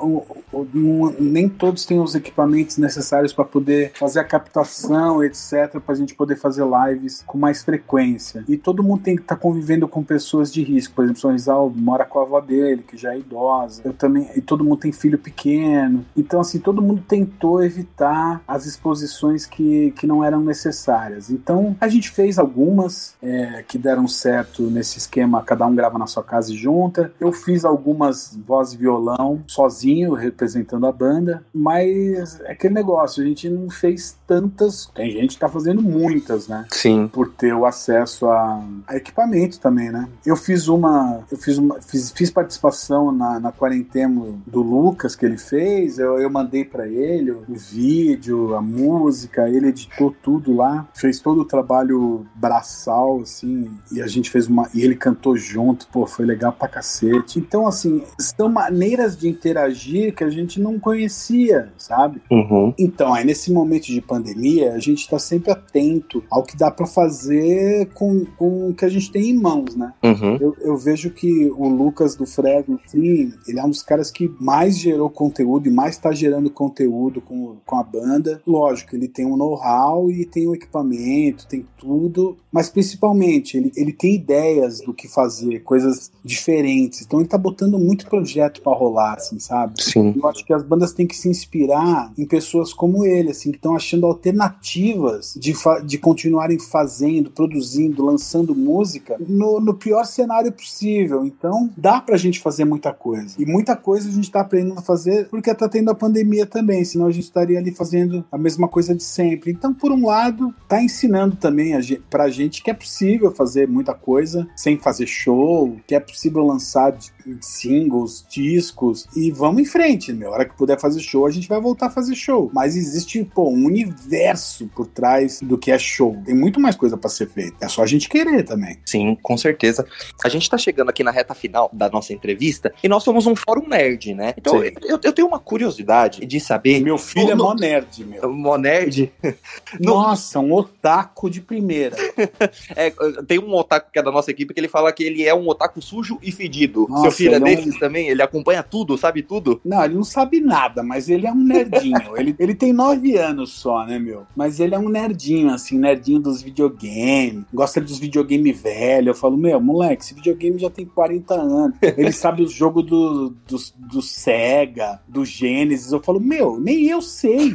nem todos têm os equipamentos necessários para poder fazer a captação, etc, para a gente poder fazer lives com mais frequência. E todo mundo tem que estar convivendo com pessoas de risco. Por exemplo, São Rizal mora com a avó dele, que já é idosa. Eu também, e todo mundo tem filho pequeno. Então, assim, todo mundo tentou evitar as exposições que, que não eram necessárias. Então, a gente fez algumas é, que deram certo nesse esquema, cada um grava na sua casa e junta. Eu fiz algumas voz e violão sozinho, representando a banda, mas é aquele negócio, a gente não fez tantas. Tem gente que tá fazendo muitas, né? Sim. Por ter o acesso a, a equipamento também, né? Eu fiz uma. Eu fiz uma. Fiz, fiz participação na, na quarentena do Lucas que ele fez. Eu, eu mandei para ele o vídeo, a música, ele editou tudo lá, fez todo o trabalho braçal, assim, e a gente fez uma. E ele cantou junto, pô, foi legal pra cacete. Então, assim, são maneiras de interagir que a gente não conhecia, sabe? Uhum. Então, aí nesse momento de pandemia, a gente tá sempre atento ao que dá para fazer com, com o que a gente tem em mãos, né? Uhum. Eu, eu, vejo que o Lucas do Fresno, sim, ele é um dos caras que mais gerou conteúdo e mais tá gerando conteúdo com, com a banda. Lógico, ele tem um know-how e tem o um equipamento, tem tudo, mas principalmente ele, ele tem ideias do que fazer, coisas diferentes. Então ele tá botando muito projeto para rolar, assim, sabe? Sim. Eu acho que as bandas têm que se inspirar em pessoas como ele, assim, que estão achando alternativas de, de continuarem fazendo, produzindo, lançando música no, no pior cenário possível. Então, dá pra gente fazer muita coisa. E muita coisa a gente tá aprendendo a fazer porque tá tendo a pandemia também, senão a gente estaria ali fazendo a mesma coisa de sempre. Então, por um lado, tá ensinando também a gente, pra gente que é possível fazer muita coisa sem fazer show, que é possível lançar singles, discos e vamos em frente, meu. A hora que puder fazer show, a gente vai voltar a fazer show. Mas existe, pô, um universo por trás do que é show. Tem muito mais coisa para ser feita. É só a gente querer também. Sim, com certeza. A gente tá chegando aqui na reta final da nossa entrevista e nós somos um fórum nerd, né? Então eu, eu, tenho uma curiosidade de saber. Meu filho no, é mó nerd, meu. Mó nerd? Nossa, um otaku de primeira. é, tem um otaku que é da nossa equipe que ele fala que ele é um otaku sujo e fedido. Nossa, Seu filho é desses um... também? Ele acompanha tudo, sabe tudo? Não, ele não sabe nada, mas ele é um nerdinho. ele, ele tem nove anos só, né, meu? Mas ele é um nerdinho, assim, nerdinho dos videogames. Gosta dos videogames velhos. Eu falo, meu, moleque, esse videogame já tem 40 anos. Ele sabe os jogos do, do, do Sega, do Genesis. Eu falo, meu, nem eu sei.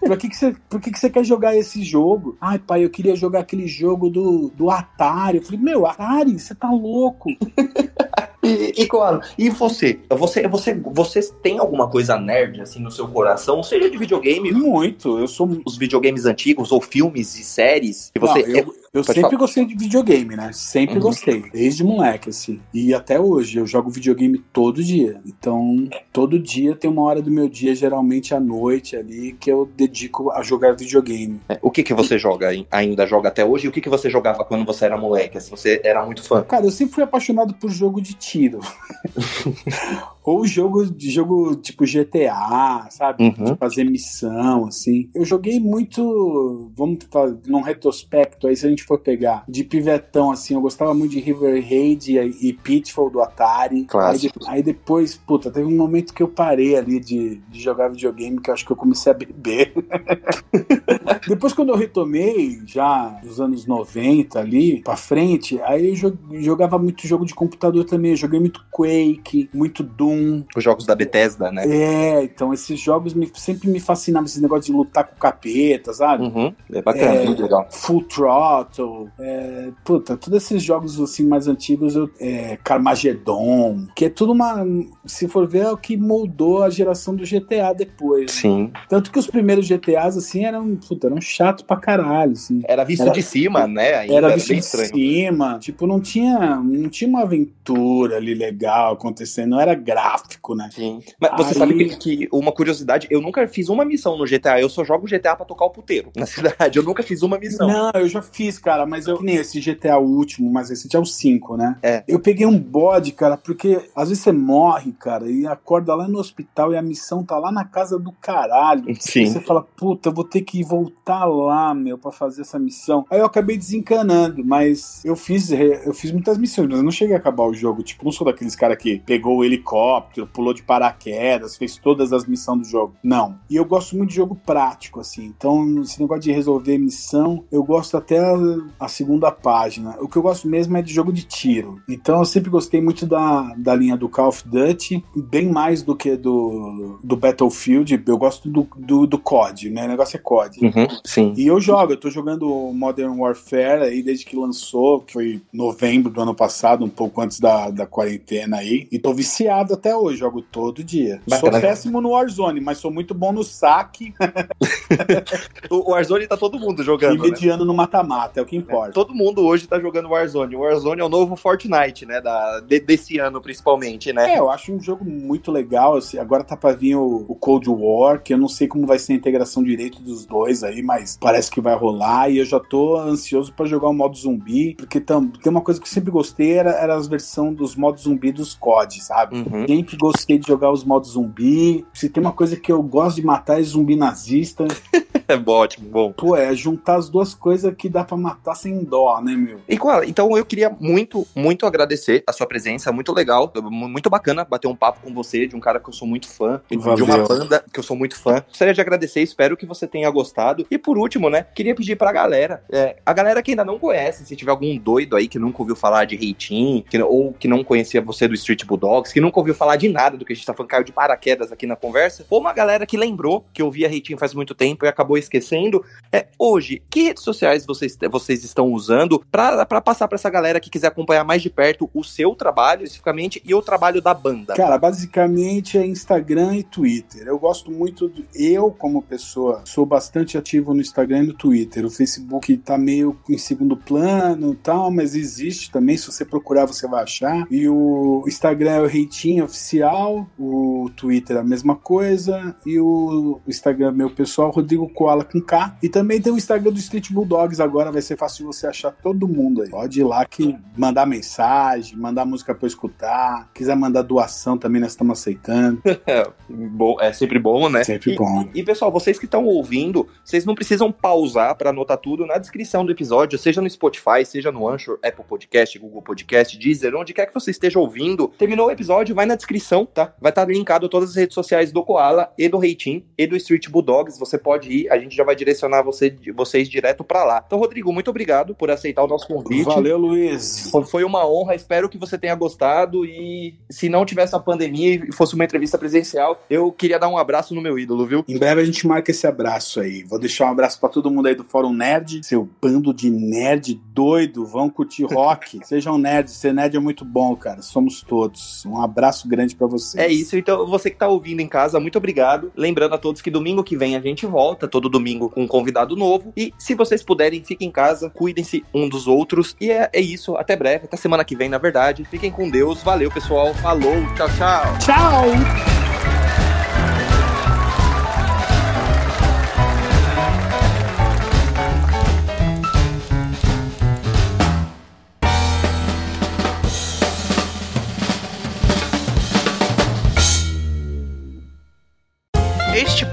Por que, que, você, por que, que você quer jogar esse jogo? Ai, pai, eu queria jogar aquele jogo do, do Atari. Eu falei, meu, Atari, você tá louco. E, e, claro, e você? Você, você? Você tem alguma coisa nerd assim no seu coração, seja de videogame? Muito. Eu sou os videogames antigos ou filmes e séries. E você, Não, eu, eu sempre falar. gostei de videogame, né? Sempre uhum. gostei, desde moleque assim. E até hoje eu jogo videogame todo dia. Então, todo dia tem uma hora do meu dia, geralmente à noite ali, que eu dedico a jogar videogame. É, o que que você joga ainda joga até hoje? E o que que você jogava quando você era moleque? Assim, você era muito fã? Cara, eu sempre fui apaixonado por jogo de tiro. Ou jogo de jogo tipo GTA, sabe? Uhum. De fazer missão, assim. Eu joguei muito, vamos fazer num retrospecto aí, se a gente for pegar, de pivetão, assim, eu gostava muito de River Raid e, e Pitfall do Atari. Aí, de, aí, depois, puta, teve um momento que eu parei ali de, de jogar videogame, que eu acho que eu comecei a beber. depois, quando eu retomei, já nos anos 90 ali, pra frente, aí eu jogava muito jogo de computador também. Eu joguei muito Quake, muito Doom. Os jogos da Bethesda, né? É, então esses jogos me, sempre me fascinavam, esse negócio de lutar com capeta, sabe? Uhum, é bacana, é, muito legal. Full Throttle, é, puta, todos esses jogos assim mais antigos, eu, é, Carmageddon, que é tudo uma, se for ver, é o que moldou a geração do GTA depois. Sim. Tanto que os primeiros GTAs, assim, eram, puta, eram chato pra caralho, assim. Era visto era, de cima, né? Ainda era visto de estranho. cima, tipo, não tinha, não tinha uma aventura ali legal acontecendo, não era gráfico, né? Sim. Mas você Aí... sabe que, que, uma curiosidade, eu nunca fiz uma missão no GTA, eu só jogo GTA pra tocar o puteiro na cidade. Eu nunca fiz uma missão. Não, eu já fiz, cara, mas eu nem esse GTA último, mas esse é o 5, né? É. Eu peguei um bode, cara, porque às vezes você morre, cara, e acorda lá no hospital e a missão tá lá na casa do caralho. Sim. E você fala, puta, eu vou ter que voltar lá, meu, pra fazer essa missão. Aí eu acabei desencanando, mas eu fiz, eu fiz muitas missões, mas eu não cheguei a acabar o jogo. Tipo, não sou daqueles caras que pegou o helicóptero, pulou de paraquedas, fez todas as missões do jogo. Não. E eu gosto muito de jogo prático, assim. Então, esse negócio de resolver missão, eu gosto até a, a segunda página. O que eu gosto mesmo é de jogo de tiro. Então, eu sempre gostei muito da, da linha do Call of Duty, bem mais do que do, do Battlefield. Eu gosto do, do, do COD, né? O negócio é COD. Uhum, sim. E eu jogo, eu tô jogando Modern Warfare aí desde que lançou, que foi novembro do ano passado, um pouco antes da, da quarentena aí. E tô viciado até até hoje, jogo todo dia. Bacana. Sou péssimo no Warzone, mas sou muito bom no saque O Warzone tá todo mundo e jogando, né? mediano no mata-mata, é o que importa. Todo mundo hoje tá jogando Warzone. O Warzone é o novo Fortnite, né? Da, de- desse ano, principalmente, né? É, eu acho um jogo muito legal. assim, agora tá pra vir o, o Cold War, que eu não sei como vai ser a integração direito dos dois aí, mas parece que vai rolar. E eu já tô ansioso pra jogar o modo zumbi, porque tam, tem uma coisa que eu sempre gostei, era, era as versões dos modos zumbi dos COD, sabe? Uhum. Sempre gostei de jogar os modos zumbi. Se tem uma coisa que eu gosto de matar é zumbi nazista. É bom, ótimo, bom. Pô, é juntar as duas coisas que dá pra matar sem dó, né, meu? E Koala, então eu queria muito, muito agradecer a sua presença, muito legal, mu- muito bacana bater um papo com você, de um cara que eu sou muito fã, de Valeu. uma banda que eu sou muito fã. Gostaria de agradecer, espero que você tenha gostado. E por último, né, queria pedir pra galera, é, a galera que ainda não conhece, se tiver algum doido aí que nunca ouviu falar de Reitin, ou que não conhecia você do Street Bulldogs, que nunca ouviu falar de nada do que a gente tá falando, caiu de paraquedas aqui na conversa, ou uma galera que lembrou que ouvia Reitin faz muito tempo e acabou esquecendo, é, hoje, que redes sociais vocês, vocês estão usando pra passar pra essa galera que quiser acompanhar mais de perto o seu trabalho, especificamente, e o trabalho da banda? Cara, basicamente é Instagram e Twitter. Eu gosto muito, eu como pessoa, sou bastante ativo no Instagram e no Twitter. O Facebook tá meio em segundo plano e tal, mas existe também. Se você procurar, você vai achar. E o Instagram é o Reitinho Oficial, o Twitter é a mesma coisa, e o Instagram meu pessoal, Rodrigo Koala com K. E também tem o Instagram do Street Bulldogs agora, vai ser fácil de você achar todo mundo aí. Pode ir lá que mandar mensagem, mandar música pra eu escutar. Quiser mandar doação também, nós estamos aceitando. É, bom, é sempre bom, né? Sempre E- bom. E pessoal, vocês que estão ouvindo, vocês não precisam pausar para anotar tudo na descrição do episódio, seja no Spotify, seja no Anchor, Apple Podcast, Google Podcast, Deezer, onde quer que você esteja ouvindo. Terminou o episódio, vai na descrição, tá? Vai estar linkado todas as redes sociais do Koala e do Reitin e do Street Bulldogs. Você pode ir, a gente já vai direcionar você, vocês direto para lá. Então, Rodrigo, muito obrigado por aceitar o nosso convite. Valeu, Luiz. Foi- uma honra, espero que você tenha gostado. E se não tivesse a pandemia e fosse uma entrevista presencial, eu queria dar um abraço no meu ídolo, viu? Em breve a gente marca esse abraço aí. Vou deixar um abraço pra todo mundo aí do Fórum Nerd. Seu bando de nerd doido, vão curtir rock. Sejam nerds, ser nerd é muito bom, cara. Somos todos. Um abraço grande pra vocês. É isso, então você que tá ouvindo em casa, muito obrigado. Lembrando a todos que domingo que vem a gente volta, todo domingo com um convidado novo. E se vocês puderem, fiquem em casa, cuidem-se um dos outros. E é, é isso, até breve, até semana que vem, na verdade. Fiquem com Deus, valeu pessoal, falou, tchau, tchau. Tchau!